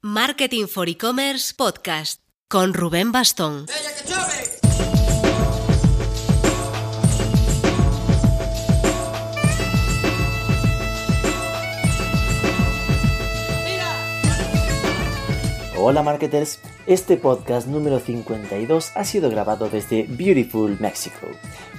Marketing for E-Commerce Podcast con Rubén Bastón. Hola marketers, este podcast número 52 ha sido grabado desde Beautiful Mexico,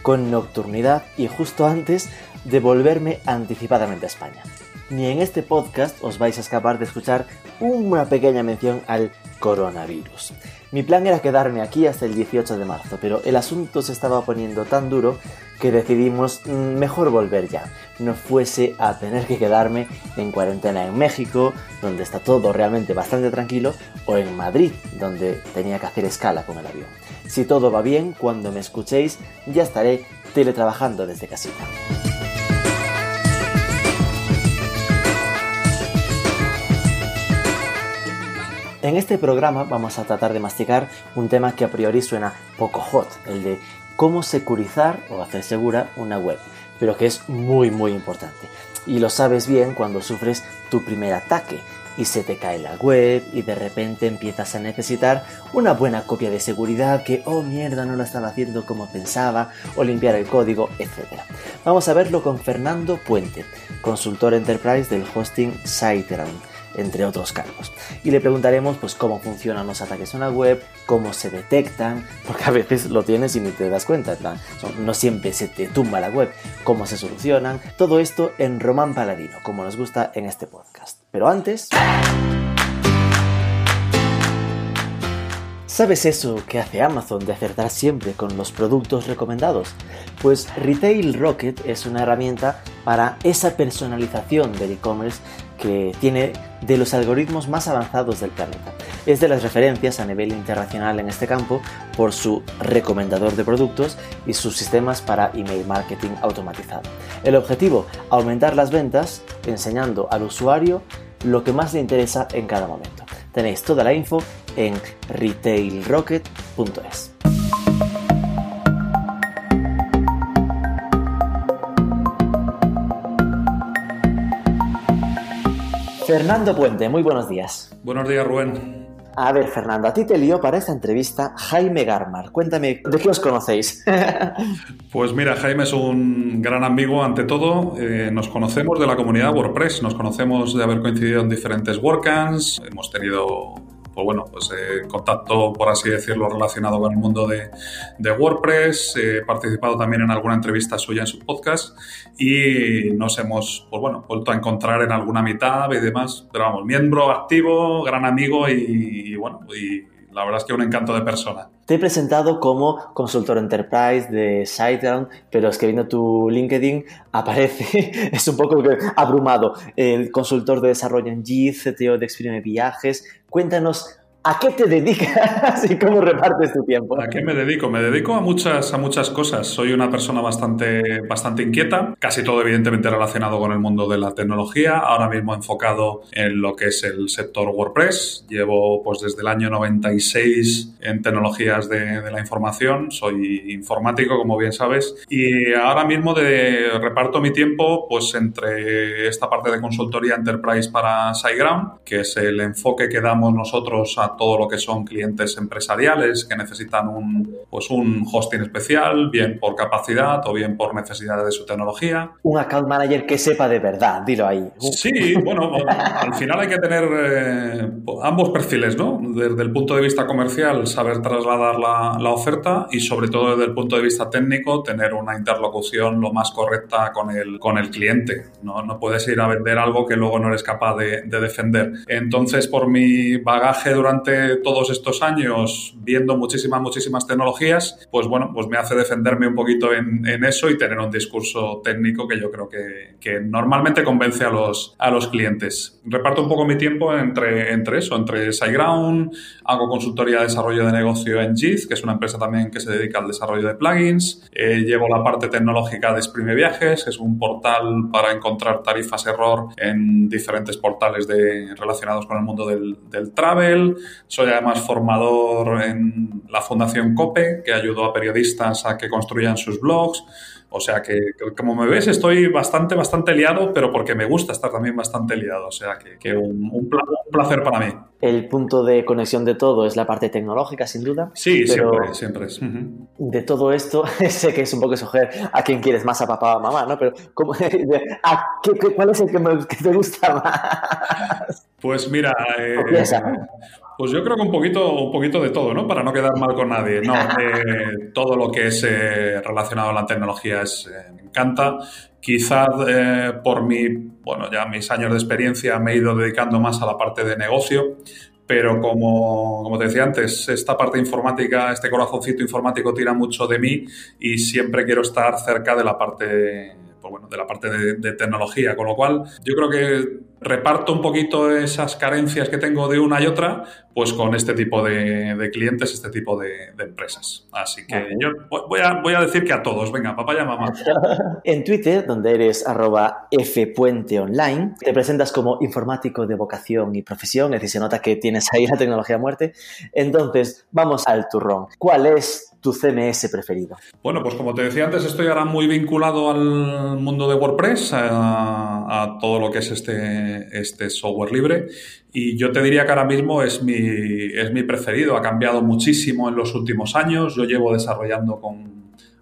con nocturnidad y justo antes de volverme anticipadamente a España. Ni en este podcast os vais a escapar de escuchar una pequeña mención al coronavirus. Mi plan era quedarme aquí hasta el 18 de marzo, pero el asunto se estaba poniendo tan duro que decidimos mm, mejor volver ya. No fuese a tener que quedarme en cuarentena en México, donde está todo realmente bastante tranquilo, o en Madrid, donde tenía que hacer escala con el avión. Si todo va bien, cuando me escuchéis, ya estaré teletrabajando desde casita. En este programa vamos a tratar de masticar un tema que a priori suena poco hot, el de cómo securizar o hacer segura una web, pero que es muy muy importante. Y lo sabes bien cuando sufres tu primer ataque y se te cae la web y de repente empiezas a necesitar una buena copia de seguridad que, oh mierda, no lo estaba haciendo como pensaba, o limpiar el código, etc. Vamos a verlo con Fernando Puente, consultor enterprise del hosting SiteGround entre otros cargos. Y le preguntaremos pues cómo funcionan los ataques en la web, cómo se detectan, porque a veces lo tienes y ni te das cuenta, no siempre se te tumba la web, cómo se solucionan, todo esto en Román Paladino, como nos gusta en este podcast. Pero antes... ¿Sabes eso que hace Amazon de acertar siempre con los productos recomendados? Pues Retail Rocket es una herramienta para esa personalización del e-commerce que tiene de los algoritmos más avanzados del planeta. Es de las referencias a nivel internacional en este campo por su recomendador de productos y sus sistemas para email marketing automatizado. El objetivo, aumentar las ventas enseñando al usuario lo que más le interesa en cada momento. Tenéis toda la info en retailrocket.es. Fernando Puente, muy buenos días. Buenos días, Rubén. A ver, Fernando, a ti te lío para esta entrevista Jaime Garmar. Cuéntame, ¿de qué os conocéis? pues mira, Jaime es un gran amigo ante todo. Eh, nos conocemos de la comunidad WordPress, nos conocemos de haber coincidido en diferentes WordCamps, hemos tenido pues bueno, pues eh, contacto, por así decirlo, relacionado con el mundo de, WordPress. He participado también en alguna entrevista suya en su podcast y nos hemos, pues bueno, vuelto a encontrar en alguna mitad y demás. Pero vamos, miembro activo, gran amigo y, bueno, y la verdad es que un encanto de persona. Te he presentado como consultor enterprise de SiteGround, pero es que viendo tu LinkedIn aparece, es un poco abrumado, el consultor de desarrollo en JIT, CTO de Experience Viajes. Cuéntanos ¿A qué te dedicas y cómo repartes tu tiempo? ¿A qué me dedico? Me dedico a muchas, a muchas cosas. Soy una persona bastante, bastante inquieta, casi todo evidentemente relacionado con el mundo de la tecnología, ahora mismo enfocado en lo que es el sector WordPress. Llevo pues desde el año 96 en tecnologías de, de la información, soy informático como bien sabes, y ahora mismo de, reparto mi tiempo pues entre esta parte de consultoría enterprise para SiteGround, que es el enfoque que damos nosotros a todo lo que son clientes empresariales que necesitan un, pues un hosting especial, bien por capacidad o bien por necesidad de su tecnología. Un account manager que sepa de verdad, dilo ahí. Sí, bueno, al final hay que tener eh, ambos perfiles, ¿no? Desde el punto de vista comercial, saber trasladar la, la, oferta y sobre todo desde el punto de vista técnico, tener una interlocución lo más correcta con el, con el cliente. ¿no? no puedes ir a vender algo que luego no eres capaz de, de defender. Entonces, por mi bagaje durante todos estos años viendo muchísimas, muchísimas tecnologías, pues bueno, pues me hace defenderme un poquito en, eso y tener un discurso técnico que yo creo que, que, normalmente convence a los, a los clientes. Reparto un poco mi tiempo entre, entre eso, entre SiteGround, hago consultoría de desarrollo de negocio en JIT, que es una empresa también que se dedica al desarrollo de plugins, eh, llevo la parte tecnológica de Exprime Viajes, es un portal para encontrar tarifas error en diferentes portales de, relacionados con el mundo del travel, soy además formador en la Fundación COPE, que ayudó a periodistas a que construyan sus blogs. O sea que, como me ves, estoy bastante, bastante liado, pero porque me gusta estar también bastante liado. O sea que, un, placer para mí. El punto de conexión de todo es la parte tecnológica, sin duda. Sí, siempre, siempre es. De todo esto, sé que es un poco escoger a quién quieres más, a papá o a mamá, ¿no? Pero ¿cuál es el que, te gusta más? Pues mira, eh, pues yo creo que un poquito, un poquito de todo, ¿no? Para no quedar mal con nadie. No, eh, todo lo que es eh, relacionado a la tecnología es, eh, me encanta. Quizás por mi, bueno, ya mis años de experiencia me he ido dedicando más a la parte de negocio, pero como, como, te decía antes, esta parte informática, este corazoncito informático tira mucho de mí y siempre quiero estar cerca de la parte pues bueno, de la parte de, tecnología, con lo cual yo creo que reparto un poquito esas carencias que tengo de una y otra, pues con este tipo de, clientes, este tipo de, empresas. Así que yo voy a, voy a, decir que a todos, venga, papá y mamá. en Twitter, donde eres arroba fpuenteonline, te presentas como informático de vocación y profesión, es decir, se nota que tienes ahí la tecnología a muerte. Entonces, vamos al turrón. ¿Cuál es tu CMS preferido? Bueno, pues como te decía antes, estoy ahora muy vinculado al mundo de WordPress, a, todo lo que es este, este software libre. Y yo te diría que ahora mismo es mi, es mi preferido. Ha cambiado muchísimo en los últimos años. Yo llevo desarrollando con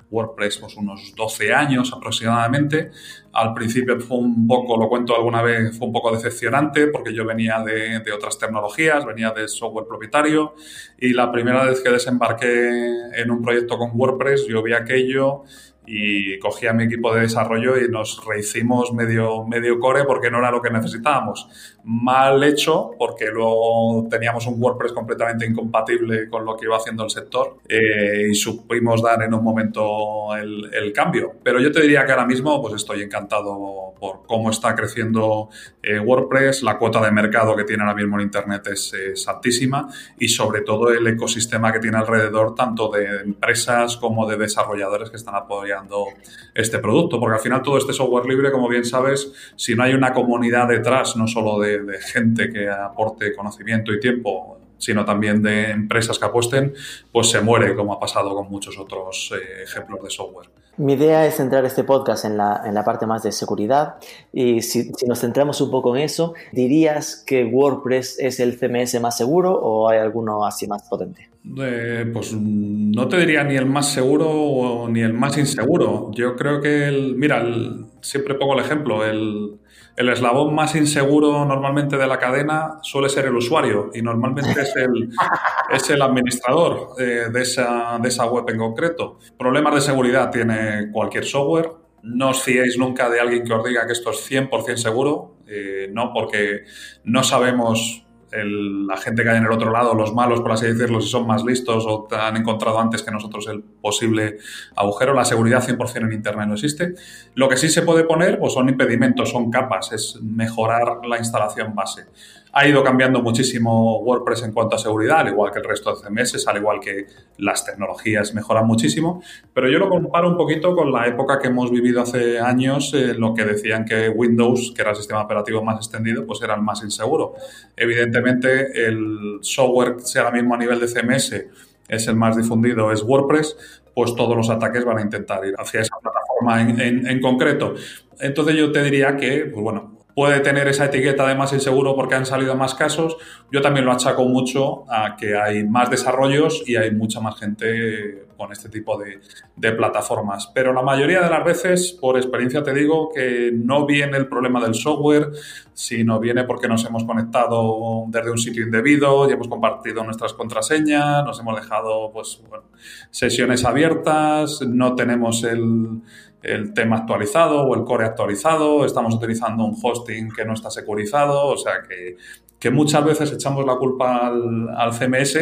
WordPress pues unos 12 años aproximadamente. Al principio fue un poco, lo cuento alguna vez, fue un poco decepcionante porque yo venía de, de otras tecnologías, venía de software propietario y la primera vez que desembarqué en un proyecto con WordPress yo vi aquello y cogí a mi equipo de desarrollo y nos rehicimos medio, medio core porque no era lo que necesitábamos. Mal hecho porque luego teníamos un WordPress completamente incompatible con lo que iba haciendo el sector eh, y supimos dar en un momento el, el, cambio. Pero yo te diría que ahora mismo pues estoy encantado por cómo está creciendo eh, WordPress, la cuota de mercado que tiene ahora mismo en Internet es, es altísima y sobre todo el ecosistema que tiene alrededor tanto de empresas como de desarrolladores que están apoyando este producto, porque al final todo este software libre, como bien sabes, si no hay una comunidad detrás, no solo de, gente que aporte conocimiento y tiempo, sino también de empresas que apuesten, pues se muere, como ha pasado con muchos otros eh, ejemplos de software. Mi idea es centrar este podcast en la, en la parte más de seguridad y si, si, nos centramos un poco en eso, ¿dirías que WordPress es el CMS más seguro o hay alguno así más potente? Eh, pues no te diría ni el más seguro ni el más inseguro. Yo creo que, el, mira, siempre pongo el ejemplo, el, el, eslabón más inseguro normalmente de la cadena suele ser el usuario y normalmente es el, es el administrador eh, de, esa, de esa web en concreto. Problemas de seguridad tiene cualquier software. No os fiéis nunca de alguien que os diga que esto es 100% seguro, eh, no porque no sabemos la gente que hay en el otro lado, los malos, por así decirlo, si son más listos o han encontrado antes que nosotros el posible agujero, la seguridad 100% en Internet no existe. Lo que sí se puede poner pues son impedimentos, son capas, es mejorar la instalación base. Ha ido cambiando muchísimo WordPress en cuanto a seguridad, al igual que el resto de CMS, al igual que las tecnologías mejoran muchísimo, pero yo lo comparo un poquito con la época que hemos vivido hace años, en lo que decían que Windows, que era el sistema operativo más extendido, pues era el más inseguro. Evidentemente, el software, sea ahora mismo a nivel de CMS, es el más difundido, es WordPress, pues todos los ataques van a intentar ir hacia esa plataforma en concreto. Entonces yo te diría que, pues bueno, puede tener esa etiqueta de más inseguro porque han salido más casos. Yo también lo achaco mucho a que hay más desarrollos y hay mucha más gente con este tipo de, plataformas. Pero la mayoría de las veces, por experiencia te digo, que no viene el problema del software, sino viene porque nos hemos conectado desde un sitio indebido y hemos compartido nuestras contraseñas, nos hemos dejado pues, sesiones abiertas, no tenemos el el tema actualizado o el core actualizado, estamos utilizando un hosting que no está securizado, o sea que, muchas veces echamos la culpa al, CMS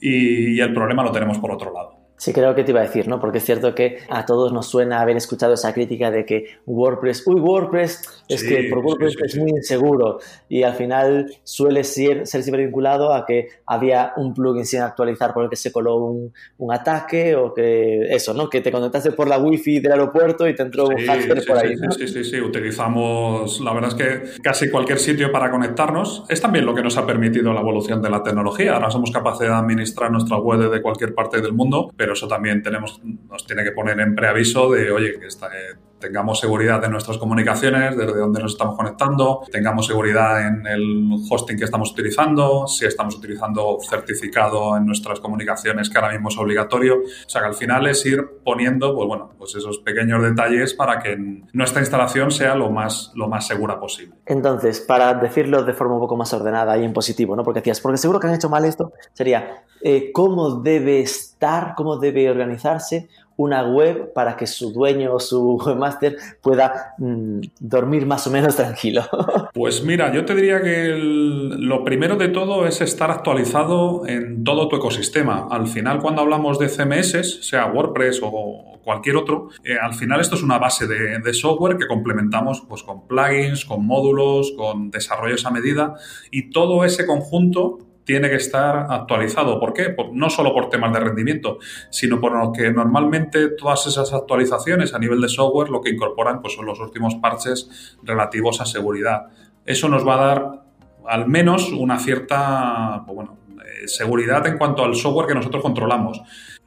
y el problema lo tenemos por otro lado. Sí, creo que te iba a decir, ¿no? Porque es cierto que a todos nos suena haber escuchado esa crítica de que WordPress, uy, WordPress, es que por WordPress es muy inseguro y al final suele ser, ser siempre vinculado a que había un plugin sin actualizar por el que se coló un, un ataque o que eso, ¿no? Que te conectaste por la wifi del aeropuerto y te entró un hacker por ahí. Sí, sí, sí, utilizamos, la verdad es que casi cualquier sitio para conectarnos. Es también lo que nos ha permitido la evolución de la tecnología. Ahora somos capaces de administrar nuestra web de cualquier parte del mundo, pero pero eso también tenemos, nos tiene que poner en preaviso de, oye, que está, eh, tengamos seguridad de nuestras comunicaciones, desde dónde nos estamos conectando, tengamos seguridad en el hosting que estamos utilizando, si estamos utilizando certificado en nuestras comunicaciones, que ahora mismo es obligatorio. O sea, que al final es ir poniendo, pues bueno, pues esos pequeños detalles para que nuestra instalación sea lo más, lo más segura posible. Entonces, para decirlo de forma un poco más ordenada y en positivo, ¿no? Porque decías, porque seguro que han hecho mal esto, sería eh, cómo debe estar, cómo debe organizarse una web para que su dueño o su webmaster pueda mm, dormir más o menos tranquilo? Pues mira, yo te diría que lo primero de todo es estar actualizado en todo tu ecosistema. Al final, cuando hablamos de CMS, sea WordPress o cualquier otro, eh, al final esto es una base de, de, software que complementamos pues, con plugins, con módulos, con desarrollos a medida y todo ese conjunto tiene que estar actualizado. ¿Por qué? no solo por temas de rendimiento, sino por lo que normalmente todas esas actualizaciones a nivel de software lo que incorporan pues, son los últimos parches relativos a seguridad. Eso nos va a dar al menos una cierta pues, eh, seguridad en cuanto al software que nosotros controlamos.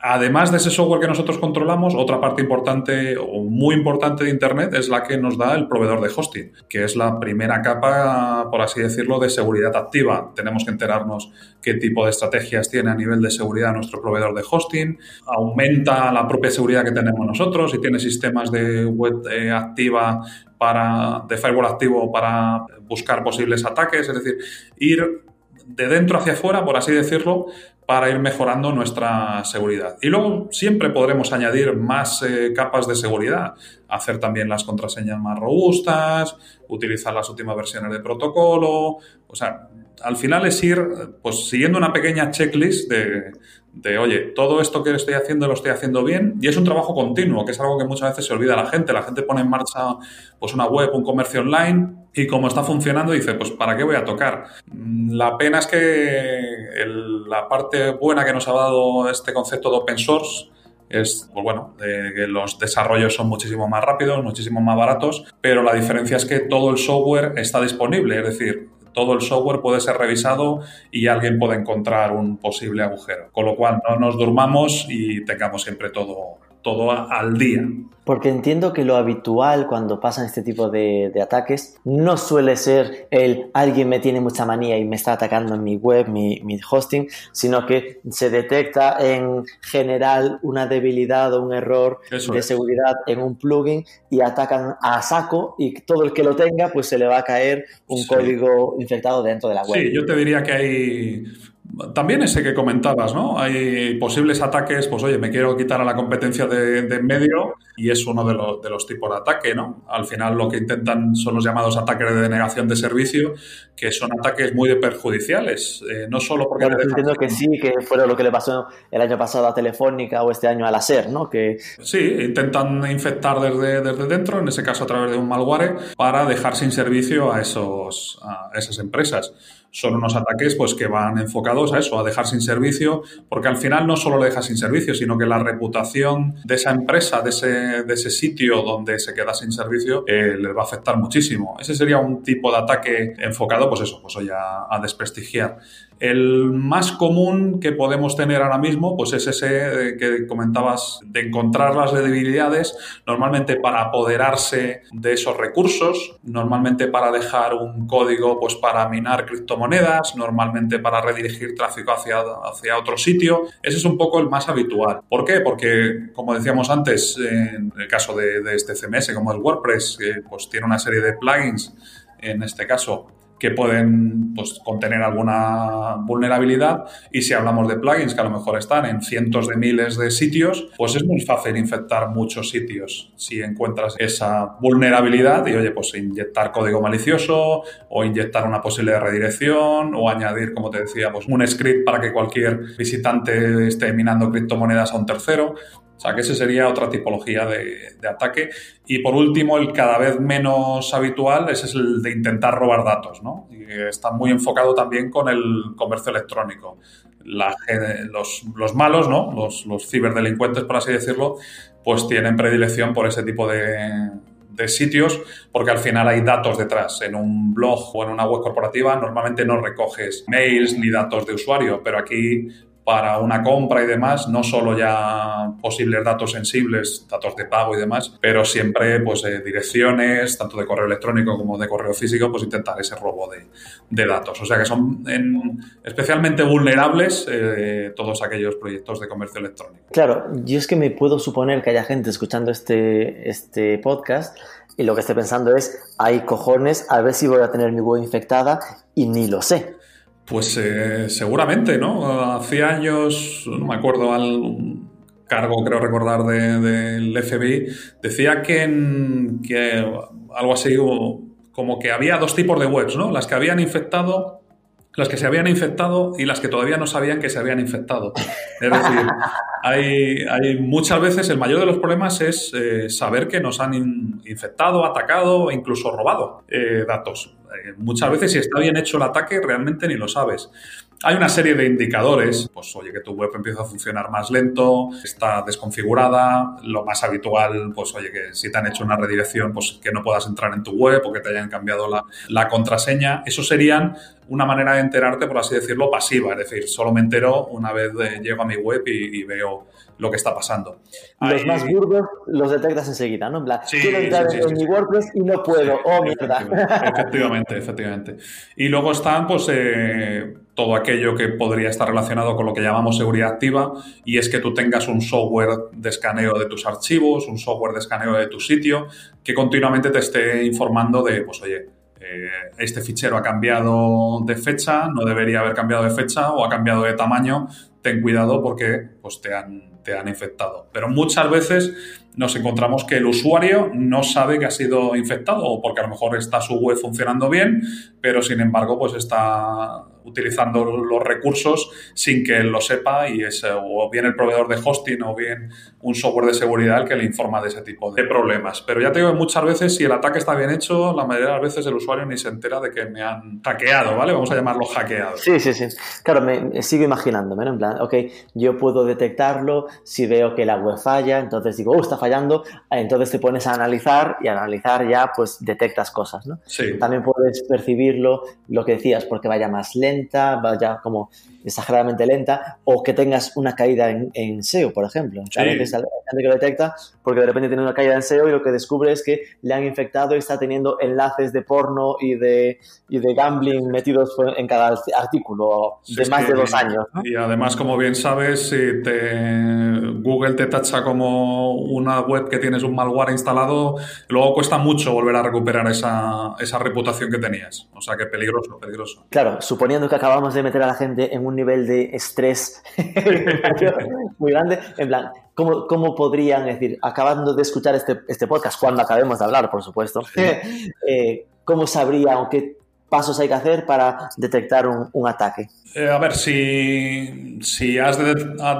Además de ese software que nosotros controlamos, otra parte importante o muy importante de Internet es la que nos da el proveedor de hosting, que es la primera capa, por así decirlo, de seguridad activa. Tenemos que enterarnos qué tipo de estrategias tiene a nivel de seguridad nuestro proveedor de hosting, aumenta la propia seguridad que tenemos nosotros, si tiene sistemas de web eh, activa para, de firewall activo para buscar posibles ataques, es decir, ir de dentro hacia afuera, por así decirlo, para ir mejorando nuestra seguridad. Y luego siempre podremos añadir más eh, capas de seguridad, hacer también las contraseñas más robustas, utilizar las últimas versiones de protocolo, o sea, al final es ir pues siguiendo una pequeña checklist de, de, oye, todo esto que estoy haciendo lo estoy haciendo bien y es un trabajo continuo, que es algo que muchas veces se olvida la gente. La gente pone en marcha pues una web, un comercio online y como está funcionando dice, pues ¿para qué voy a tocar? Mm, la pena es que la parte buena que nos ha dado este concepto de open source es, pues bueno, que los desarrollos son muchísimo más rápidos, muchísimo más baratos, pero la diferencia es que todo el software está disponible, es decir, todo el software puede ser revisado y alguien puede encontrar un posible agujero. Con lo cual, no nos durmamos y tengamos siempre todo, todo al día. Porque entiendo que lo habitual cuando pasan este tipo de, ataques no suele ser el alguien me tiene mucha manía y me está atacando en mi web, mi, hosting, sino que se detecta en general una debilidad o un error de seguridad en un plugin y atacan a saco y todo el que lo tenga pues se le va a caer un código infectado dentro de la web. Sí, yo te diría que hay también ese que comentabas, ¿no? Hay posibles ataques, pues oye, me quiero quitar a la competencia de, en medio y es uno de los, de los, tipos de ataque, ¿no? Al final lo que intentan son los llamados ataques de denegación de servicio, que son ataques muy perjudiciales, eh, no solo porque... entiendo que sí, que fue lo que le pasó el año pasado a Telefónica o este año a la SER, ¿no? Que... Sí, intentan infectar desde, desde dentro, en ese caso a través de un malware, para dejar sin servicio a, esos, a esas empresas son unos ataques pues, que van enfocados a eso, a dejar sin servicio, porque al final no solo le deja sin servicio, sino que la reputación de esa empresa, de ese, de ese sitio donde se queda sin servicio, eh, les va a afectar muchísimo. Ese sería un tipo de ataque enfocado, pues eso, pues a, a desprestigiar. El más común que podemos tener ahora mismo, pues es ese eh, que comentabas de encontrar las debilidades, normalmente para apoderarse de esos recursos, normalmente para dejar un código, pues para minar criptomonedas, normalmente para redirigir tráfico hacia, hacia otro sitio. Ese es un poco el más habitual. ¿Por qué? Porque, como decíamos antes, en el caso de, este CMS, como es WordPress, que pues tiene una serie de plugins, en este caso, que pueden pues, contener alguna vulnerabilidad y si hablamos de plugins que a lo mejor están en cientos de miles de sitios, pues es muy fácil infectar muchos sitios si encuentras esa vulnerabilidad y oye, pues inyectar código malicioso o inyectar una posible redirección o añadir, como te decía, pues un script para que cualquier visitante esté minando criptomonedas a un tercero. O sea que ese sería otra tipología de, ataque. Y por último, el cada vez menos habitual ese es el de intentar robar datos, ¿no? Y está muy enfocado también con el comercio electrónico. los, malos, ¿no? Los, ciberdelincuentes, por así decirlo, pues tienen predilección por ese tipo de sitios porque al final hay datos detrás. En un blog o en una web corporativa normalmente no recoges mails ni datos de usuario, pero aquí para una compra y demás, no solo ya posibles datos sensibles, datos de pago y demás, pero siempre pues eh, direcciones, tanto de correo electrónico como de correo físico, pues intentar ese robo de, datos. O sea que son especialmente vulnerables eh, todos aquellos proyectos de comercio electrónico. Claro, yo es que me puedo suponer que haya gente escuchando este, este podcast y lo que esté pensando es, hay cojones, a ver si voy a tener mi web infectada y ni lo sé. Pues eh, seguramente, ¿no? Hacía años, no me acuerdo, al cargo, creo recordar, del FBI, decía que, que algo así como que había dos tipos de webs, ¿no? Las que habían infectado las que se habían infectado y las que todavía no sabían que se habían infectado. Es decir, hay, hay muchas veces el mayor de los problemas es eh, saber que nos han infectado, atacado e incluso robado eh, datos. Eh, muchas veces si está bien hecho el ataque realmente ni lo sabes. Hay una serie de indicadores, pues oye, que tu web empieza a funcionar más lento, está desconfigurada, lo más habitual, pues oye, que si te han hecho una redirección, pues que no puedas entrar en tu web o que te hayan cambiado la, la contraseña. Eso serían una manera de enterarte, por así decirlo, pasiva, es decir, solo me entero una vez llego a mi web y, veo lo que está pasando. Los más burdos los detectas enseguida, ¿no? En plan, quiero entrar en mi WordPress y no puedo, oh mierda. Efectivamente, efectivamente. Y luego están, pues, eh, todo aquello que podría estar relacionado con lo que llamamos seguridad activa y es que tú tengas un software de escaneo de tus archivos, un software de escaneo de tu sitio que continuamente te esté informando de, pues, oye, eh, este fichero ha cambiado de fecha, no debería haber cambiado de fecha o ha cambiado de tamaño, ten cuidado porque pues, te, han, te han infectado. Pero muchas veces nos encontramos que el usuario no sabe que ha sido infectado o porque a lo mejor está su web funcionando bien, pero sin embargo pues está utilizando los recursos sin que él lo sepa y es o bien el proveedor de hosting o bien un software de seguridad el que le informa de ese tipo de problemas. Pero ya te digo muchas veces si el ataque está bien hecho, la mayoría de las veces el usuario ni se entera de que me han hackeado, ¿vale? Vamos a llamarlo hackeado. Sí, sí, sí. Claro, me, sigo imaginándome, ¿no? En plan, ok, yo puedo detectarlo si veo que la web falla, entonces digo, oh, está fallando, entonces te pones a analizar y analizar ya pues detectas cosas, ¿no? Sí. También puedes percibirlo, lo que decías, porque vaya más lenta, vaya como exageradamente lenta, o que tengas una caída en, SEO, por ejemplo. Hay gente que lo detecta porque de repente tiene una caída en SEO y lo que descubre es que le han infectado y está teniendo enlaces de porno y de, y de gambling metidos en cada artículo de más de dos años. Y además, como bien sabes, si te, Google te tacha como una web que tienes un malware instalado, luego cuesta mucho volver a recuperar esa, esa reputación que tenías. O sea que peligroso, peligroso. Claro, suponiendo que acabamos de meter a la gente en un nivel de estrés muy grande. En plan, ¿cómo, ¿cómo, podrían, decir, acabando de escuchar este, este, podcast, cuando acabemos de hablar, por supuesto, eh, cómo sabrían o qué pasos hay que hacer para detectar un, ataque? Eh, a ver, si, si has,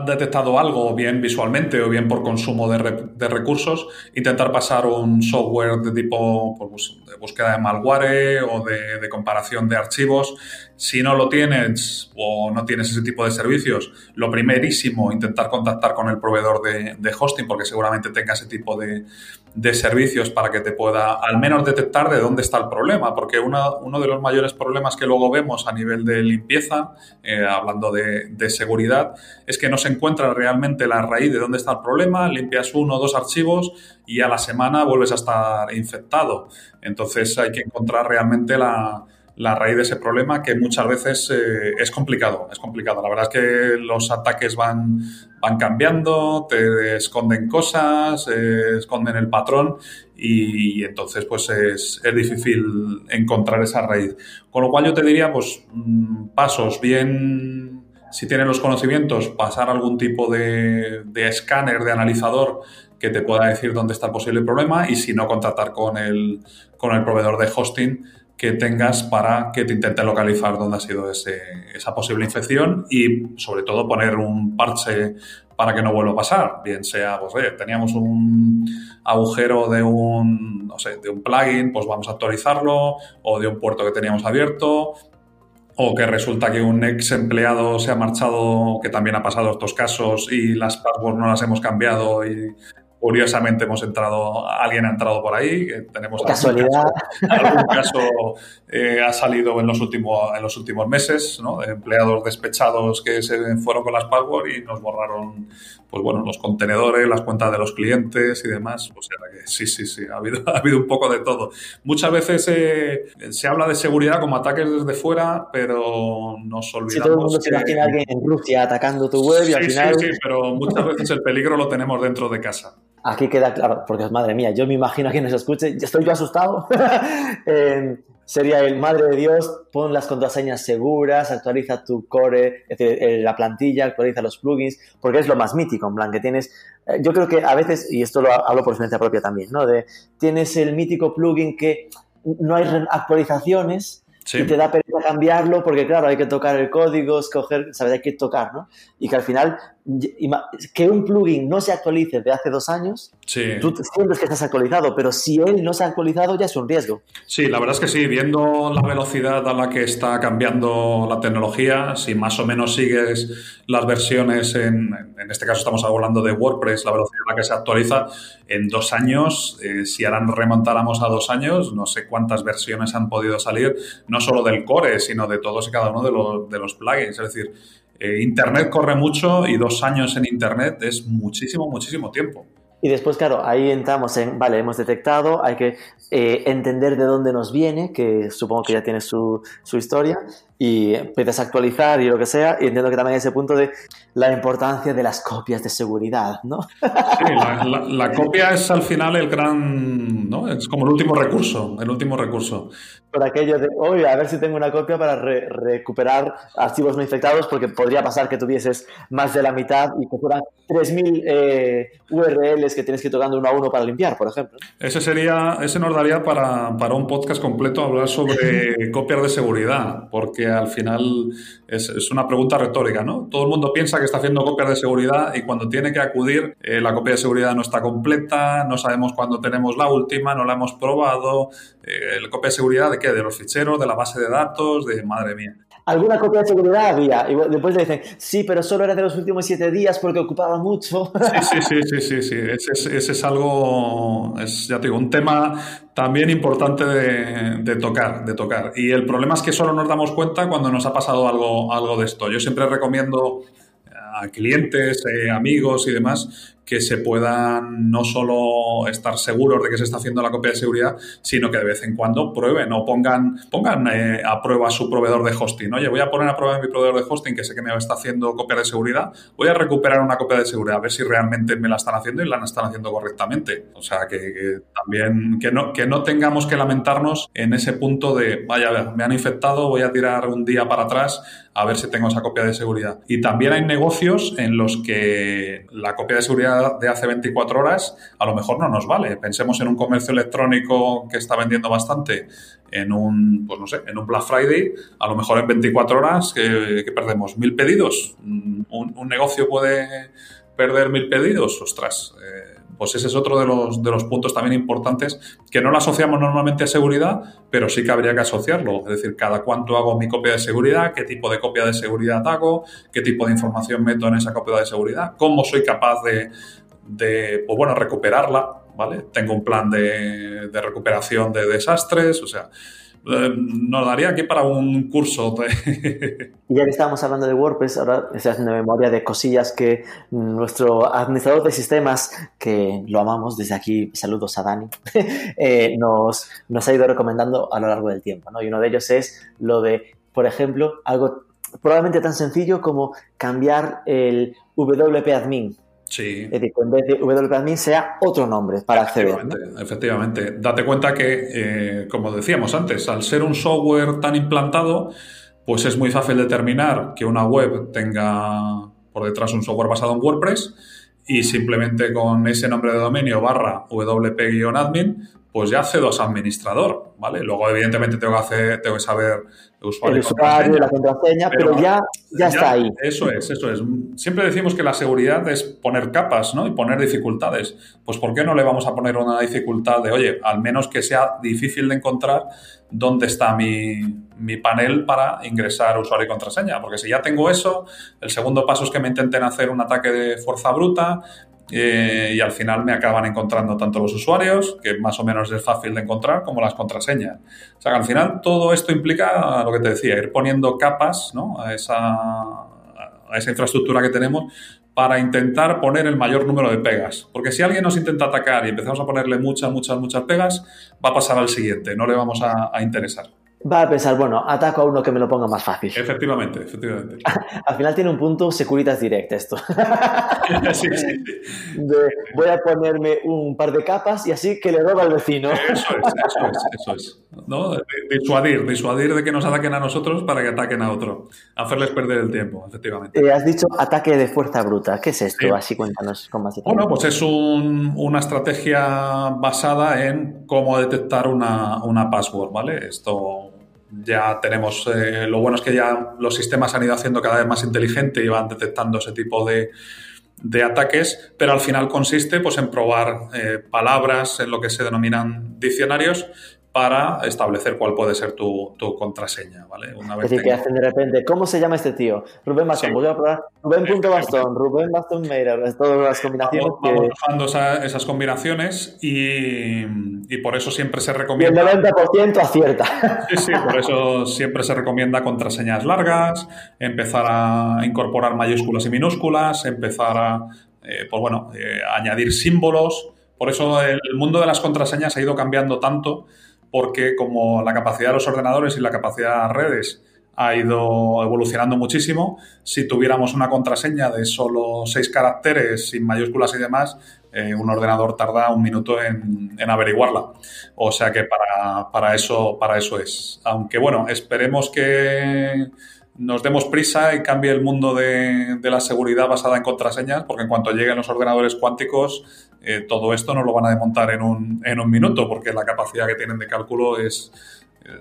detectado algo, bien visualmente o bien por consumo de, recursos, intentar pasar un software de tipo pues, de búsqueda de malware o de, de, comparación de archivos. Si no lo tienes o no tienes ese tipo de servicios, lo primerísimo, intentar contactar con el proveedor de, hosting porque seguramente tenga ese tipo de, de servicios para que te pueda al menos detectar de dónde está el problema, porque uno de los mayores problemas que luego vemos a nivel de limpieza, eh, hablando de, de, seguridad, es que no se encuentra realmente la raíz de dónde está el problema, limpias uno o dos archivos y a la semana vuelves a estar infectado. Entonces hay que encontrar realmente la, la raíz de ese problema que muchas veces eh, es complicado, es complicado. La verdad es que los ataques van, van cambiando, te esconden cosas, eh, esconden el patrón y, entonces pues es, es, difícil encontrar esa raíz. Con lo cual yo te diría pues mm, pasos bien, si tienen los conocimientos, pasar algún tipo de, de escáner, de analizador que te pueda decir dónde está el posible problema y si no contactar con el, con el proveedor de hosting que tengas para que te intente localizar dónde ha sido ese, esa posible infección y sobre todo poner un parche para que no vuelva a pasar. Bien sea, pues oye, teníamos un agujero de un, no sé, de un plugin, pues vamos a actualizarlo, o de un puerto que teníamos abierto, o que resulta que un ex empleado se ha marchado, que también ha pasado estos casos, y las passwords no las hemos cambiado y curiosamente hemos entrado, alguien ha entrado por ahí, tenemos casualidad. Algún caso, eh, ha salido en los últimos, en los últimos meses, ¿no? De empleados despechados que se fueron con las password y nos borraron pues bueno, los contenedores, las cuentas de los clientes y demás. O sea que sí, sí, sí, ha habido, ha habido un poco de todo. Muchas veces eh, se habla de seguridad como ataques desde fuera, pero nos olvidamos. Sí, todo el mundo se imagina a alguien en Rusia atacando tu web y al final. Sí, sí, pero muchas veces el peligro lo tenemos dentro de casa. Aquí queda claro, porque madre mía, yo me imagino a quien nos escuche, estoy yo asustado. eh, sería el madre de Dios, pon las contraseñas seguras, actualiza tu core, es decir, eh, la plantilla, actualiza los plugins, porque es lo más mítico, en plan, que tienes, eh, yo creo que a veces, y esto lo hablo por experiencia propia también, ¿no? De, tienes el mítico plugin que no hay actualizaciones, y te da pereza cambiarlo porque, claro, hay que tocar el código, escoger, sabes, hay que tocar, ¿no? Y que al final que un plugin no se actualice de hace dos años, tú sientes que estás actualizado, pero si él no se ha actualizado ya es un riesgo. Sí, la verdad es que sí, viendo la velocidad a la que está cambiando la tecnología, si más o menos sigues las versiones, en, en este caso estamos hablando de WordPress, la velocidad a la que se actualiza, en dos años, eh, si ahora remontáramos a dos años, no sé cuántas versiones han podido salir, no solo del core, sino de todos y cada uno de los, de los plugins. Es decir, eh, Internet corre mucho y dos años en Internet es muchísimo, muchísimo tiempo. Y después, claro, ahí entramos en, vale, hemos detectado, hay que eh, entender de dónde nos viene, que supongo que ya tiene su, su historia, y empiezas a actualizar y lo que sea, y entiendo que también ese punto de la importancia de las copias de seguridad, ¿no? Sí, la, copia es al final el gran, ¿no? Es como el último recurso, el último recurso. Por aquello de, oye, a ver si tengo una copia para recuperar archivos no infectados, porque podría pasar que tuvieses más de la mitad y que fueran 3.000 eh, URLs que tienes que ir tocando uno a uno para limpiar, por ejemplo. Ese sería, ese nos daría para, para un podcast completo hablar sobre copias de seguridad, porque al final es, una pregunta retórica, ¿no? Todo el mundo piensa que está haciendo copias de seguridad y cuando tiene que acudir, eh, la copia de seguridad no está completa, no sabemos cuándo tenemos la última, no la hemos probado. Eh, ¿La copia de seguridad de qué? ¿De los ficheros, de la base de datos? De madre mía alguna copia de seguridad había. Y después le dicen, sí, pero solo era de los últimos siete días porque ocupaba mucho. Sí, sí, sí, sí, sí. Ese, es, algo, es, ya te digo, un tema también importante de, tocar, de tocar. Y el problema es que solo nos damos cuenta cuando nos ha pasado algo, algo de esto. Yo siempre recomiendo a clientes, eh, amigos y demás que se puedan no solo estar seguros de que se está haciendo la copia de seguridad, sino que de vez en cuando prueben o pongan, pongan eh, a prueba su proveedor de hosting. Oye, voy a poner a prueba mi proveedor de hosting que sé que me está haciendo copia de seguridad, voy a recuperar una copia de seguridad, a ver si realmente me la están haciendo y la están haciendo correctamente. O sea, que, también que no, que no tengamos que lamentarnos en ese punto de, vaya, me han infectado, voy a tirar un día para atrás a ver si tengo esa copia de seguridad. Y también hay negocios en los que la copia de seguridad de hace 24 horas a lo mejor no nos vale. Pensemos en un comercio electrónico que está vendiendo bastante en un, pues no sé, en un Black Friday, a lo mejor en 24 horas que, perdemos mil pedidos. Un, negocio puede perder mil pedidos, ostras. Eh, pues ese es otro de los, de los puntos también importantes que no lo asociamos normalmente a seguridad, pero sí que habría que asociarlo. Es decir, cada cuánto hago mi copia de seguridad, qué tipo de copia de seguridad hago, qué tipo de información meto en esa copia de seguridad, cómo soy capaz de, de pues bueno, recuperarla, ¿vale? Tengo un plan de, de recuperación de desastres, o sea, eh, nos daría aquí para un curso. Y ya que estábamos hablando de WordPress, ahora estoy haciendo memoria de cosillas que nuestro administrador de sistemas, que lo amamos desde aquí, saludos a Dani, eh, nos, nos ha ido recomendando a lo largo del tiempo. ¿no? Y uno de ellos es lo de, por ejemplo, algo probablemente tan sencillo como cambiar el WP admin Sí. Es decir, en vez de wp-admin sea otro nombre para acceder. Efectivamente, Date cuenta que, eh, como decíamos antes, al ser un software tan implantado, pues es muy fácil determinar que una web tenga por detrás un software basado en WordPress y simplemente con ese nombre de dominio barra wp-admin, pues ya accedo a ese administrador, ¿vale? Luego, evidentemente, tengo que, hacer, tengo que saber el usuario, el usuario la contraseña, pero, ya, ya, está ahí. Eso es, eso es. Siempre decimos que la seguridad es poner capas, ¿no? Y poner dificultades. Pues, ¿por qué no le vamos a poner una dificultad de, oye, al menos que sea difícil de encontrar dónde está mi, mi panel para ingresar usuario y contraseña? Porque si ya tengo eso, el segundo paso es que me intenten hacer un ataque de fuerza bruta, eh, y al final me acaban encontrando tanto los usuarios, que más o menos es fácil de encontrar, como las contraseñas. O sea que al final todo esto implica lo que te decía, ir poniendo capas ¿no? a, esa, a esa infraestructura que tenemos para intentar poner el mayor número de pegas. Porque si alguien nos intenta atacar y empezamos a ponerle muchas, muchas, muchas pegas, va a pasar al siguiente, no le vamos a, a interesar va a pensar, bueno, ataco a uno que me lo ponga más fácil. Efectivamente, efectivamente. Al final tiene un punto Securitas Direct esto. sí, sí, voy a ponerme un par de capas y así que le roba al vecino. Eso es, eso es, eso es. ¿no? Disuadir, disuadir de que nos ataquen a nosotros para que ataquen a otro. Hacerles perder el tiempo, efectivamente. Eh, has dicho ataque de fuerza bruta. ¿Qué es esto? Así cuéntanos con más Bueno, pues es una estrategia basada en cómo detectar una, una password, ¿vale? Esto ya tenemos, eh, lo bueno es que ya los sistemas han ido haciendo cada vez más inteligente y van detectando ese tipo de, de ataques, pero al final consiste pues, en probar eh, palabras en lo que se denominan diccionarios para establecer cuál puede ser tu, contraseña, ¿vale? Una vez es decir, que hacen de repente, ¿cómo se llama este tío? Rubén Bastón, voy a probar Rubén.bastón, Rubén Bastón Meirer, todas las combinaciones vamos, que... esas combinaciones y, por eso siempre se recomienda... Y el 90% acierta. Sí, sí, por eso siempre se recomienda contraseñas largas, empezar a incorporar mayúsculas y minúsculas, empezar a, eh, pues bueno, eh, añadir símbolos... Por eso el mundo de las contraseñas ha ido cambiando tanto porque como la capacidad de los ordenadores y la capacidad de las redes ha ido evolucionando muchísimo, si tuviéramos una contraseña de solo seis caracteres, sin mayúsculas y demás, eh, un ordenador tarda un minuto en, averiguarla. O sea que para, para, eso, para eso es. Aunque bueno, esperemos que nos demos prisa y cambie el mundo de, la seguridad basada en contraseñas, porque en cuanto lleguen los ordenadores cuánticos, eh, todo esto no lo van a desmontar en un, en un minuto, porque la capacidad que tienen de cálculo es,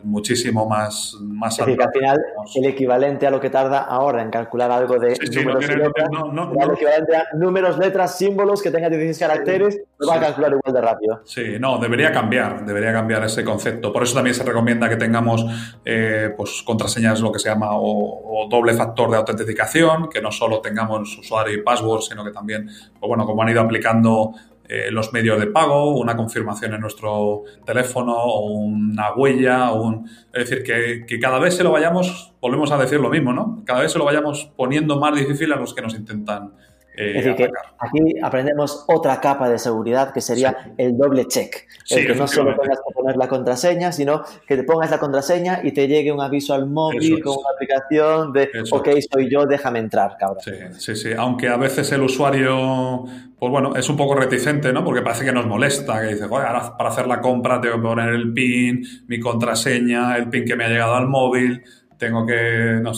muchísimo más, más es decir, que al final el equivalente a lo que tarda ahora en calcular algo de números, letras, el equivalente a números, letras, símbolos que tengan 16 caracteres, lo va a calcular igual de rápido. Sí, no, debería cambiar, debería cambiar ese concepto. Por eso también se recomienda que tengamos eh, pues, contraseñas, lo que se llama, o, doble factor de autentificación, que no solo tengamos usuario y password, sino que también, pues, bueno, como han ido aplicando eh, los medios de pago, una confirmación en nuestro teléfono una huella, un... es decir, que, que, cada vez se lo vayamos, volvemos a decir lo mismo, ¿no? Cada vez se lo vayamos poniendo más difícil a los que nos intentan eh, es decir, que aquí aprendemos otra capa de seguridad que sería el doble check. el que no solo tengas que poner la contraseña, sino que te pongas la contraseña y te llegue un aviso al móvil con una aplicación de, ok, soy yo, déjame entrar, cabrón. Sí, sí, sí. Aunque a veces el usuario, pues bueno, es un poco reticente, ¿no? Porque parece que nos molesta, que dice, ahora para hacer la compra tengo que poner el PIN, mi contraseña, el PIN que me ha llegado al móvil tengo que, no,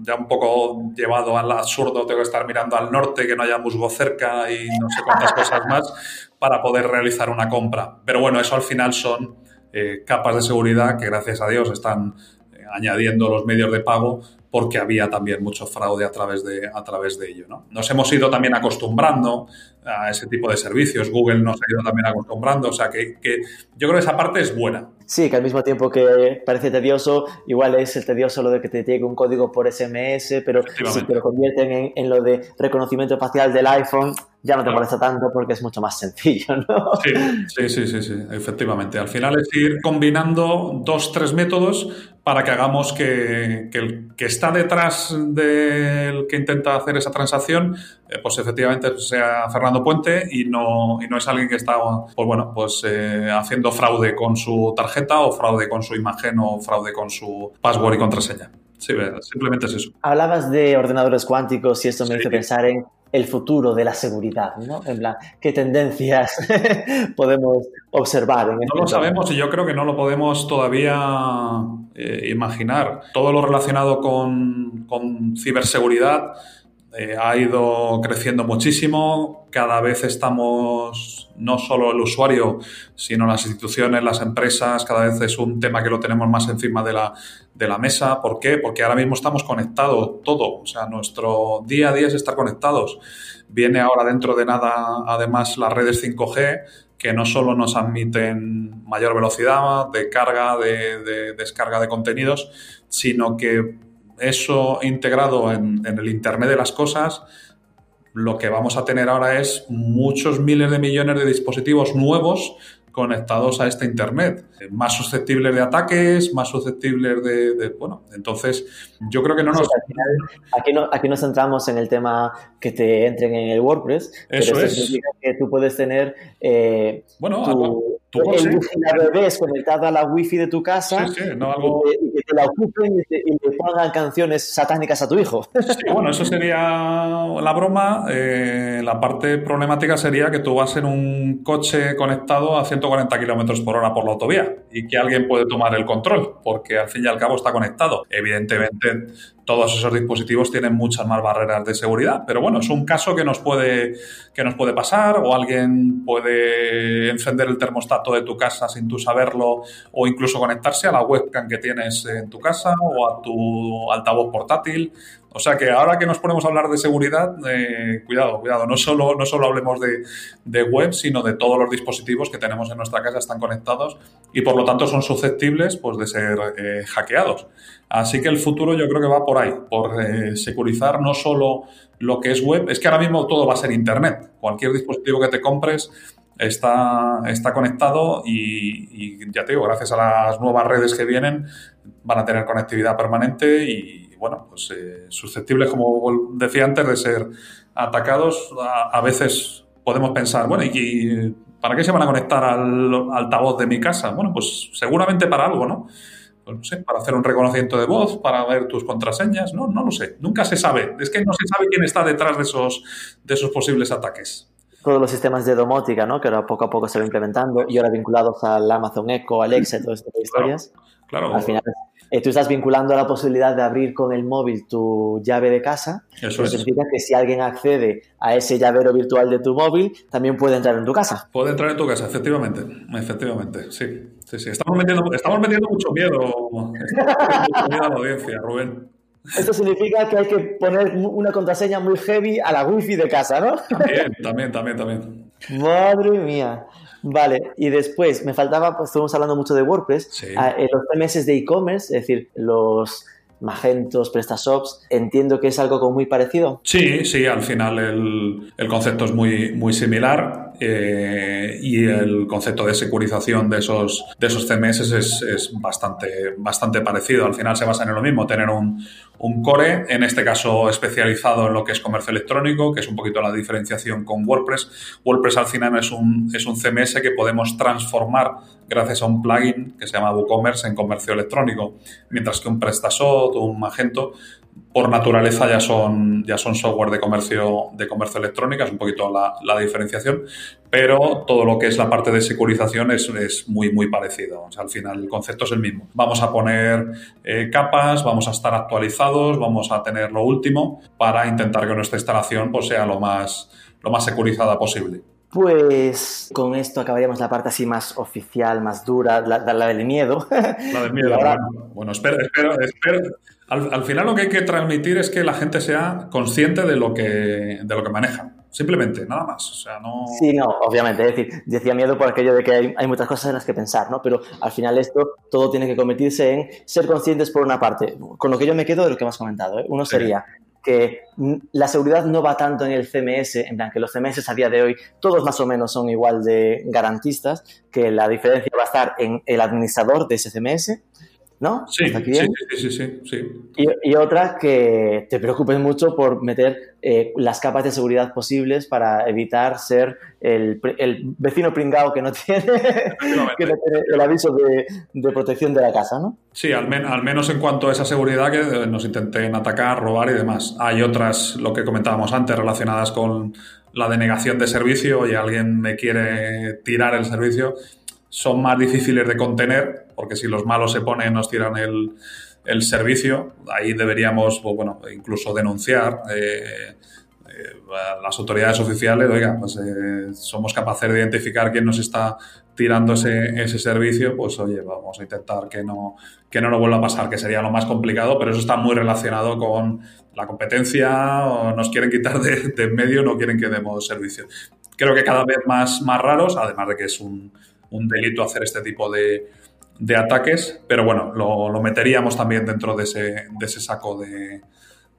ya un poco llevado al absurdo, tengo que estar mirando al norte, que no haya musgo cerca y no sé cuántas cosas más para poder realizar una compra. Pero bueno, eso al final son eh, capas de seguridad que gracias a Dios están eh, añadiendo los medios de pago porque había también mucho fraude a través de, a través de ello. ¿no? Nos hemos ido también acostumbrando a ese tipo de servicios, Google nos ha ido también acostumbrando, o sea que yo creo que esa parte es buena. Sí, que al mismo tiempo que parece tedioso, igual es el tedioso lo de que te llegue un código por SMS, pero si te lo convierten en, en, lo de reconocimiento facial del iPhone, ya no te molesta tanto porque es mucho más sencillo, ¿no? Sí, sí, sí, sí, efectivamente. Al final es ir combinando dos, tres métodos para que hagamos que, que el que está detrás del que intenta hacer esa transacción, eh, pues efectivamente sea Fernando Puente y no, y no es alguien que está, pues bueno, pues eh, haciendo fraude con su tarjeta o fraude con su imagen o fraude con su password y contraseña. Sí, simplemente es eso. Hablabas de ordenadores cuánticos y esto me hizo pensar en el futuro de la seguridad, ¿no? En plan, ¿qué tendencias podemos observar? En este no lo sabemos y yo creo que no lo podemos todavía eh, imaginar. Todo lo relacionado con, con ciberseguridad eh, ha ido creciendo muchísimo. Cada vez estamos, no solo el usuario, sino las instituciones, las empresas, cada vez es un tema que lo tenemos más encima de la, de la mesa. ¿Por qué? Porque ahora mismo estamos conectados todo. O sea, nuestro día a día es estar conectados. Viene ahora dentro de nada, además, las redes 5G, que no solo nos admiten mayor velocidad de carga, de descarga de contenidos, sino que eso integrado en, el Internet de las cosas lo que vamos a tener ahora es muchos miles de millones de dispositivos nuevos conectados a este Internet, más susceptibles de ataques, más susceptibles de, bueno, entonces yo creo que no nos... aquí, no, aquí nos centramos en el tema que te entren en el WordPress, Eso pero es. significa que tú puedes tener eh, bueno, tu, el wifi bebés conectado a la wifi de tu casa sí, sí, no, algo... y, que, te la ocupen y, te, y, le pongan canciones satánicas a tu hijo. Sí, bueno, eso sería la broma. Eh, la parte problemática sería que tú vas en un coche conectado a 140 kilómetros por hora por la autovía y que alguien puede tomar el control, porque al fin y al cabo está conectado. Evidentemente, todos esos dispositivos tienen muchas más barreras de seguridad, pero bueno, es un caso que nos puede, que nos puede pasar o alguien puede encender el termostato de tu casa sin tú saberlo o incluso conectarse a la webcam que tienes en tu casa o a tu altavoz portátil. O sea que ahora que nos ponemos a hablar de seguridad, eh, cuidado, cuidado, no solo, no solo hablemos de, de, web, sino de todos los dispositivos que tenemos en nuestra casa están conectados y por lo tanto son susceptibles pues, de ser eh, hackeados. Así que el futuro yo creo que va por ahí, por eh, securizar no solo lo que es web, es que ahora mismo todo va a ser Internet. Cualquier dispositivo que te compres está, está conectado y, y ya te digo, gracias a las nuevas redes que vienen, van a tener conectividad permanente y, bueno, pues eh, susceptibles, como decía antes, de ser atacados. A, a, veces podemos pensar, bueno, ¿y para qué se van a conectar al altavoz de mi casa? Bueno, pues seguramente para algo, ¿no? Pues no sé, para hacer un reconocimiento de voz, para ver tus contraseñas, no, no lo sé. Nunca se sabe. Es que no se sabe quién está detrás de esos, de esos posibles ataques todos los sistemas de domótica, ¿no? Que ahora poco a poco se va implementando y ahora vinculados al Amazon Echo, Alexa tipo de historias. Claro. claro. Al final, eh, tú estás vinculando a la posibilidad de abrir con el móvil tu llave de casa. Eso es. significa que si alguien accede a ese llavero virtual de tu móvil, también puede entrar en tu casa. Puede entrar en tu casa, efectivamente. Efectivamente, sí. Sí, sí. Estamos metiendo, estamos metiendo mucho miedo, mucho miedo a la audiencia, Rubén. Esto significa que hay que poner una contraseña muy heavy a la wifi de casa, ¿no? También, también, también, también. Madre mía. Vale, y después me faltaba, pues estuvimos hablando mucho de WordPress, sí. eh, los CMS de e-commerce, es decir, los Magentos, PrestaShops, entiendo que es algo como muy parecido. Sí, sí, al final el, el concepto es muy, muy similar eh, y el concepto de securización de esos, de esos CMS es, es, bastante, bastante parecido. Al final se basa en lo mismo, tener un, un core, en este caso especializado en lo que es comercio electrónico, que es un poquito la diferenciación con WordPress. WordPress al final es un, es un CMS que podemos transformar gracias a un plugin que se llama WooCommerce en comercio electrónico, mientras que un PrestaShop o un Magento por naturaleza ya son, ya son software de comercio, de comercio electrónica, es un poquito la, diferenciación, pero todo lo que es la parte de securización es, es, muy, muy parecido. Al final el concepto es el mismo. Vamos a poner eh, capas, vamos a estar actualizados, vamos a tener lo último para intentar que nuestra instalación pues, sea lo más, lo más securizada posible. Pues con esto acabaríamos la parte así más oficial, más dura, la, la del miedo. La del miedo. Ahora... Bueno, espero, espero, espero. Al, al, final lo que hay que transmitir es que la gente sea consciente de lo que, de lo que maneja. Simplemente, nada más. O sea, no... Sí, no, obviamente. Es decir, decía miedo por aquello de que hay, hay, muchas cosas en las que pensar, ¿no? Pero al final esto todo tiene que convertirse en ser conscientes por una parte. Con lo que yo me quedo de lo que hemos comentado. ¿eh? Uno sería sí. Que la seguridad no va tanto en el CMS, en plan que los CMS a día de hoy todos más o menos son igual de garantistas, que la diferencia va a estar en el administrador de ese CMS ¿no? Sí, sí, sí, sí, sí, y, y, otra que te preocupes mucho por meter eh, las capas de seguridad posibles para evitar ser el, el vecino pringao que no tiene, que no tiene el aviso de, de, protección de la casa, ¿no? Sí, al, men al, menos en cuanto a esa seguridad que nos intenten atacar, robar y demás. Hay otras, lo que comentábamos antes, relacionadas con la denegación de servicio y alguien me quiere tirar el servicio son más difíciles de contener, porque si los malos se ponen, nos tiran el, el servicio, ahí deberíamos, pues, bueno, incluso denunciar. Eh, eh, las autoridades oficiales, oiga, pues eh, somos capaces de identificar quién nos está tirando ese, ese, servicio, pues oye, vamos a intentar que no, que no nos vuelva a pasar, que sería lo más complicado, pero eso está muy relacionado con la competencia, nos quieren quitar de, de en medio, no quieren que demos servicio. Creo que cada vez más, más raros, además de que es un, un delito hacer este tipo de, de ataques, pero bueno, lo, meteríamos también dentro de ese, de ese saco de,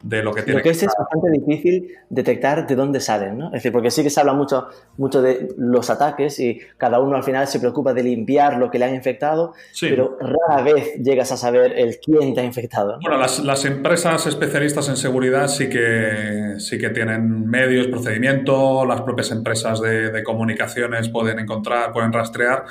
de lo que tiene lo que, es, es bastante difícil detectar de dónde salen, ¿no? Es decir, porque sí que se habla mucho, mucho de los ataques y cada uno al final se preocupa de limpiar lo que le han infectado, pero rara vez llegas a saber el quién te ha infectado. Bueno, las, empresas especialistas en seguridad sí que, sí que tienen medios, procedimientos, las propias empresas de, de comunicaciones pueden encontrar, pueden rastrear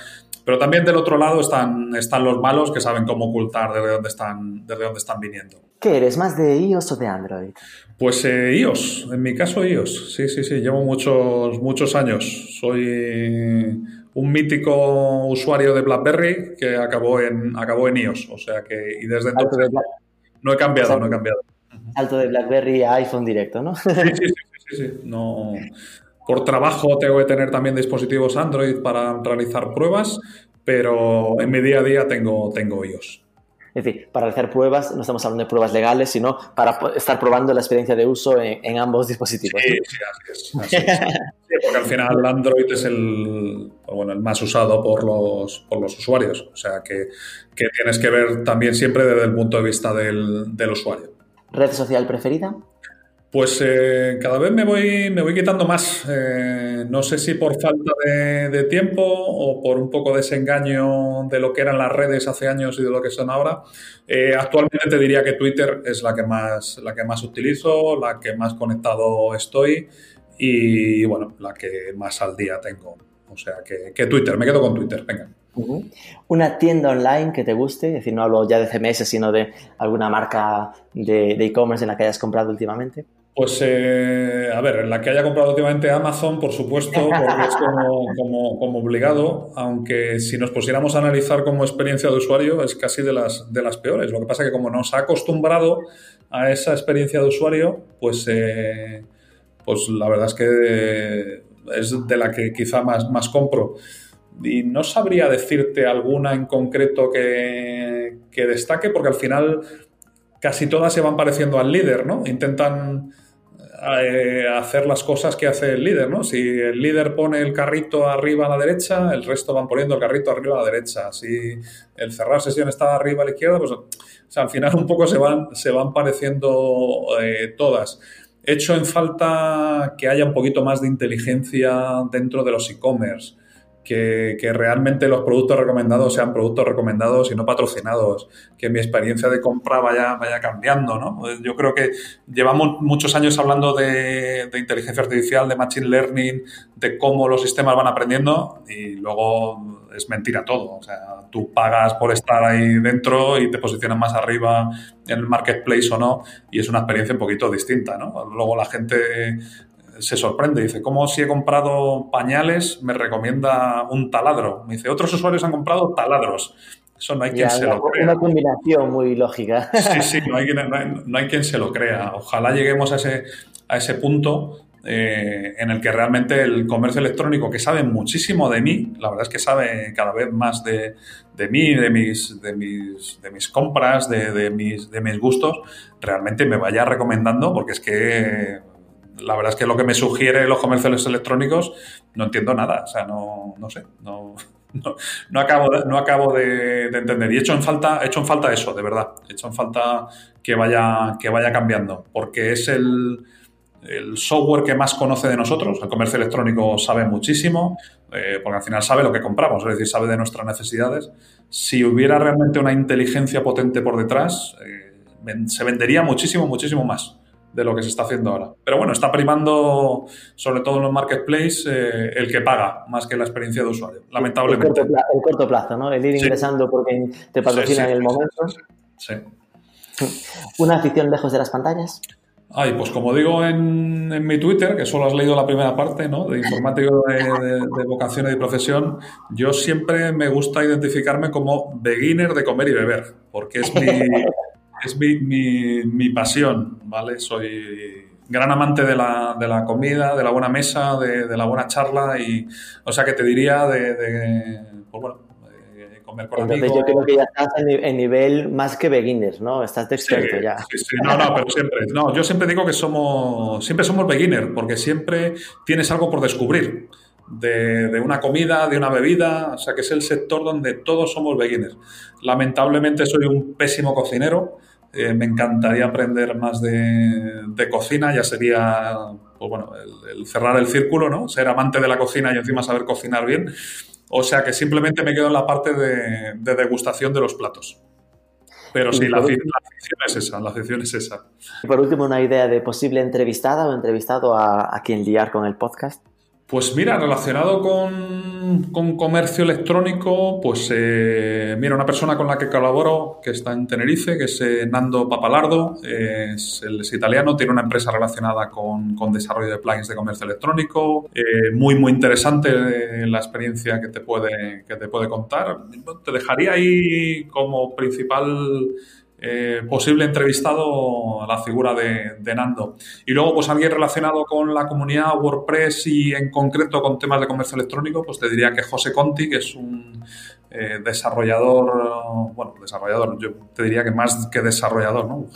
pero también del otro lado están, están los malos que saben cómo ocultar desde dónde están, desde dónde están viniendo. ¿Qué eres? ¿Más de iOS o de Android? Pues eh, iOS, en mi caso iOS. Sí, sí, sí, llevo muchos, muchos años. Soy un mítico usuario de BlackBerry que acabó en, acabó en iOS. O sea que, y desde entonces no he cambiado, no he cambiado. Salto de BlackBerry a iPhone directo, ¿no? Sí, sí, sí, sí, sí. No, por trabajo tengo que tener también dispositivos Android para realizar pruebas, pero en mi día a día tengo, tengo iOS. Es decir, para realizar pruebas, no estamos hablando de pruebas legales, sino para estar probando la experiencia de uso en, ambos dispositivos. Sí, sí, así es. porque al final Android es el, bueno, el más usado por los, por los usuarios. O sea que, que, tienes que ver también siempre desde el punto de vista del, del usuario. ¿Red social preferida? Pues eh, cada vez me voy, me voy quitando más. Eh, no sé si por falta de, tiempo o por un poco desengaño de lo que eran las redes hace años y de lo que son ahora. Eh, actualmente te diría que Twitter es la que más, la que más utilizo, la que más conectado estoy y, bueno, la que más al día tengo. O sea que, que Twitter, me quedo con Twitter, venga. Una tienda online que te guste, es decir, no hablo ya de CMS, sino de alguna marca de e-commerce en la que hayas comprado últimamente. Pues, eh, a ver, la que haya comprado últimamente Amazon, por supuesto, porque es como, como, obligado, aunque si nos pusiéramos a analizar como experiencia de usuario, es casi de las, de las peores. Lo que pasa es que como nos ha acostumbrado a esa experiencia de usuario, pues, eh, pues la verdad es que es de la que quizá más, más compro. Y no sabría decirte alguna en concreto que, que destaque, porque al final casi todas se van pareciendo al líder, ¿no? Intentan eh, hacer las cosas que hace el líder, ¿no? Si el líder pone el carrito arriba a la derecha, el resto van poniendo el carrito arriba a la derecha. Si el cerrar sesión está arriba a la izquierda, pues al final un poco se van, se van pareciendo eh, todas. Hecho en falta que haya un poquito más de inteligencia dentro de los e-commerce que, realmente los productos recomendados sean productos recomendados y no patrocinados, que mi experiencia de compra vaya, vaya cambiando. ¿no? Yo creo que llevamos muchos años hablando de, inteligencia artificial, de machine learning, de cómo los sistemas van aprendiendo y luego es mentira todo. O sea, tú pagas por estar ahí dentro y te posicionas más arriba en el marketplace o no y es una experiencia un poquito distinta. ¿no? Luego la gente se sorprende. Dice, ¿cómo si he comprado pañales me recomienda un taladro? Me dice, otros usuarios han comprado taladros. Eso no hay quien se lo crea. Una combinación muy lógica. Sí, sí, no hay, no hay, quien se lo crea. Ojalá lleguemos a ese, a ese punto eh, en el que realmente el comercio electrónico, que sabe muchísimo de mí, la verdad es que sabe cada vez más de, de mí, de mis, de mis, de mis compras, de, de, mis, de mis gustos, realmente me vaya recomendando, porque es que la verdad es que lo que me sugiere los comercios electrónicos no entiendo nada, o sea, no, no sé, no, no, acabo, de, no acabo de, entender. Y he hecho en falta, he hecho en falta eso, de verdad, he hecho en falta que vaya, que vaya cambiando, porque es el, el software que más conoce de nosotros, el comercio electrónico sabe muchísimo, eh, porque al final sabe lo que compramos, es decir, sabe de nuestras necesidades. Si hubiera realmente una inteligencia potente por detrás, eh, se vendería muchísimo, muchísimo más de lo que se está haciendo ahora. Pero bueno, está primando, sobre todo en los marketplaces, eh, el que paga más que la experiencia de usuario, lamentablemente. El corto plazo, ¿no? El ir ingresando porque te patrocina en el momento. Sí. ¿Una afición lejos de las pantallas? Ay, pues como digo en, en, mi Twitter, que solo has leído la primera parte, ¿no? De informático de, de, vocación y de profesión, yo siempre me gusta identificarme como beginner de comer y beber, porque es mi, es mi, mi, pasión, ¿vale? Soy gran amante de la, de la comida, de la buena mesa, de, la buena charla y, o sea, que te diría de, pues bueno, comer con Entonces yo creo que ya estás en, nivel más que beginners, ¿no? Estás de experto ya. Sí, sí, no, no, pero siempre, no, yo siempre digo que somos, siempre somos beginners porque siempre tienes algo por descubrir. De, de, una comida, de una bebida, o sea que es el sector donde todos somos beginners. Lamentablemente soy un pésimo cocinero, Eh, me encantaría aprender más de, cocina, ya sería pues bueno, el, cerrar el círculo, ¿no? Ser amante de la cocina y encima saber cocinar bien. O sea que simplemente me quedo en la parte de, degustación de los platos. Pero sí, la, afición es esa, la afición es esa. Y por último, una idea de posible entrevistada o entrevistado a, a quien liar con el podcast. Pues mira, relacionado con, comercio electrónico, pues eh, mira, una persona con la que colaboro, que está en Tenerife, que es eh, Nando Papalardo, es, él es italiano, tiene una empresa relacionada con, desarrollo de plugins de comercio electrónico, eh, muy, muy interesante la experiencia que te, puede, que te puede contar. Te dejaría ahí como principal eh, posible entrevistado la figura de, Nando. Y luego, pues alguien relacionado con la comunidad WordPress y en concreto con temas de comercio electrónico, pues te diría que José Conti, que es un eh, desarrollador, bueno, desarrollador, yo te diría que más que desarrollador, ¿no?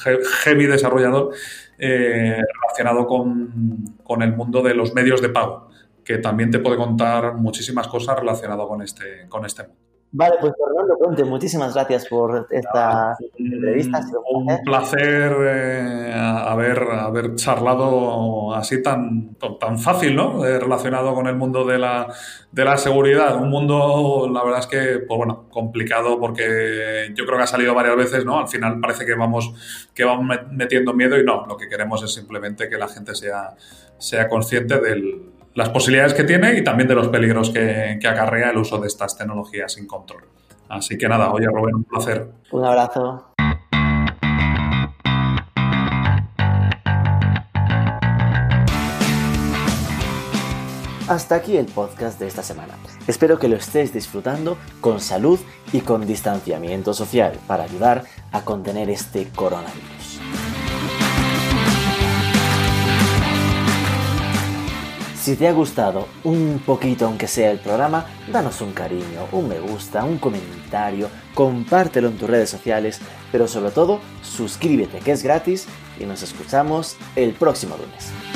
heavy desarrollador eh, relacionado con, con el mundo de los medios de pago, que también te puede contar muchísimas cosas relacionadas con este, con este mundo. Vale, pues Fernando Conte, muchísimas gracias por esta entrevista. Un, placer, eh, haber, haber charlado así tan, tan fácil, ¿no? Eh, relacionado con el mundo de la, de la seguridad. Un mundo, la verdad es que, pues bueno, complicado porque yo creo que ha salido varias veces, ¿no? Al final parece que vamos, que vamos metiendo miedo y no, lo que queremos es simplemente que la gente sea, sea consciente del las posibilidades que tiene y también de los peligros que, acarrea el uso de estas tecnologías sin control. Así que nada, oye Rubén, un placer. Un abrazo. Hasta aquí el podcast de esta semana. Espero que lo estés disfrutando con salud y con distanciamiento social para ayudar a contener este coronavirus. Si te ha gustado un poquito, aunque sea el programa, danos un cariño, un me gusta, un comentario, compártelo en tus redes sociales, pero sobre todo suscríbete que es gratis y nos escuchamos el próximo lunes.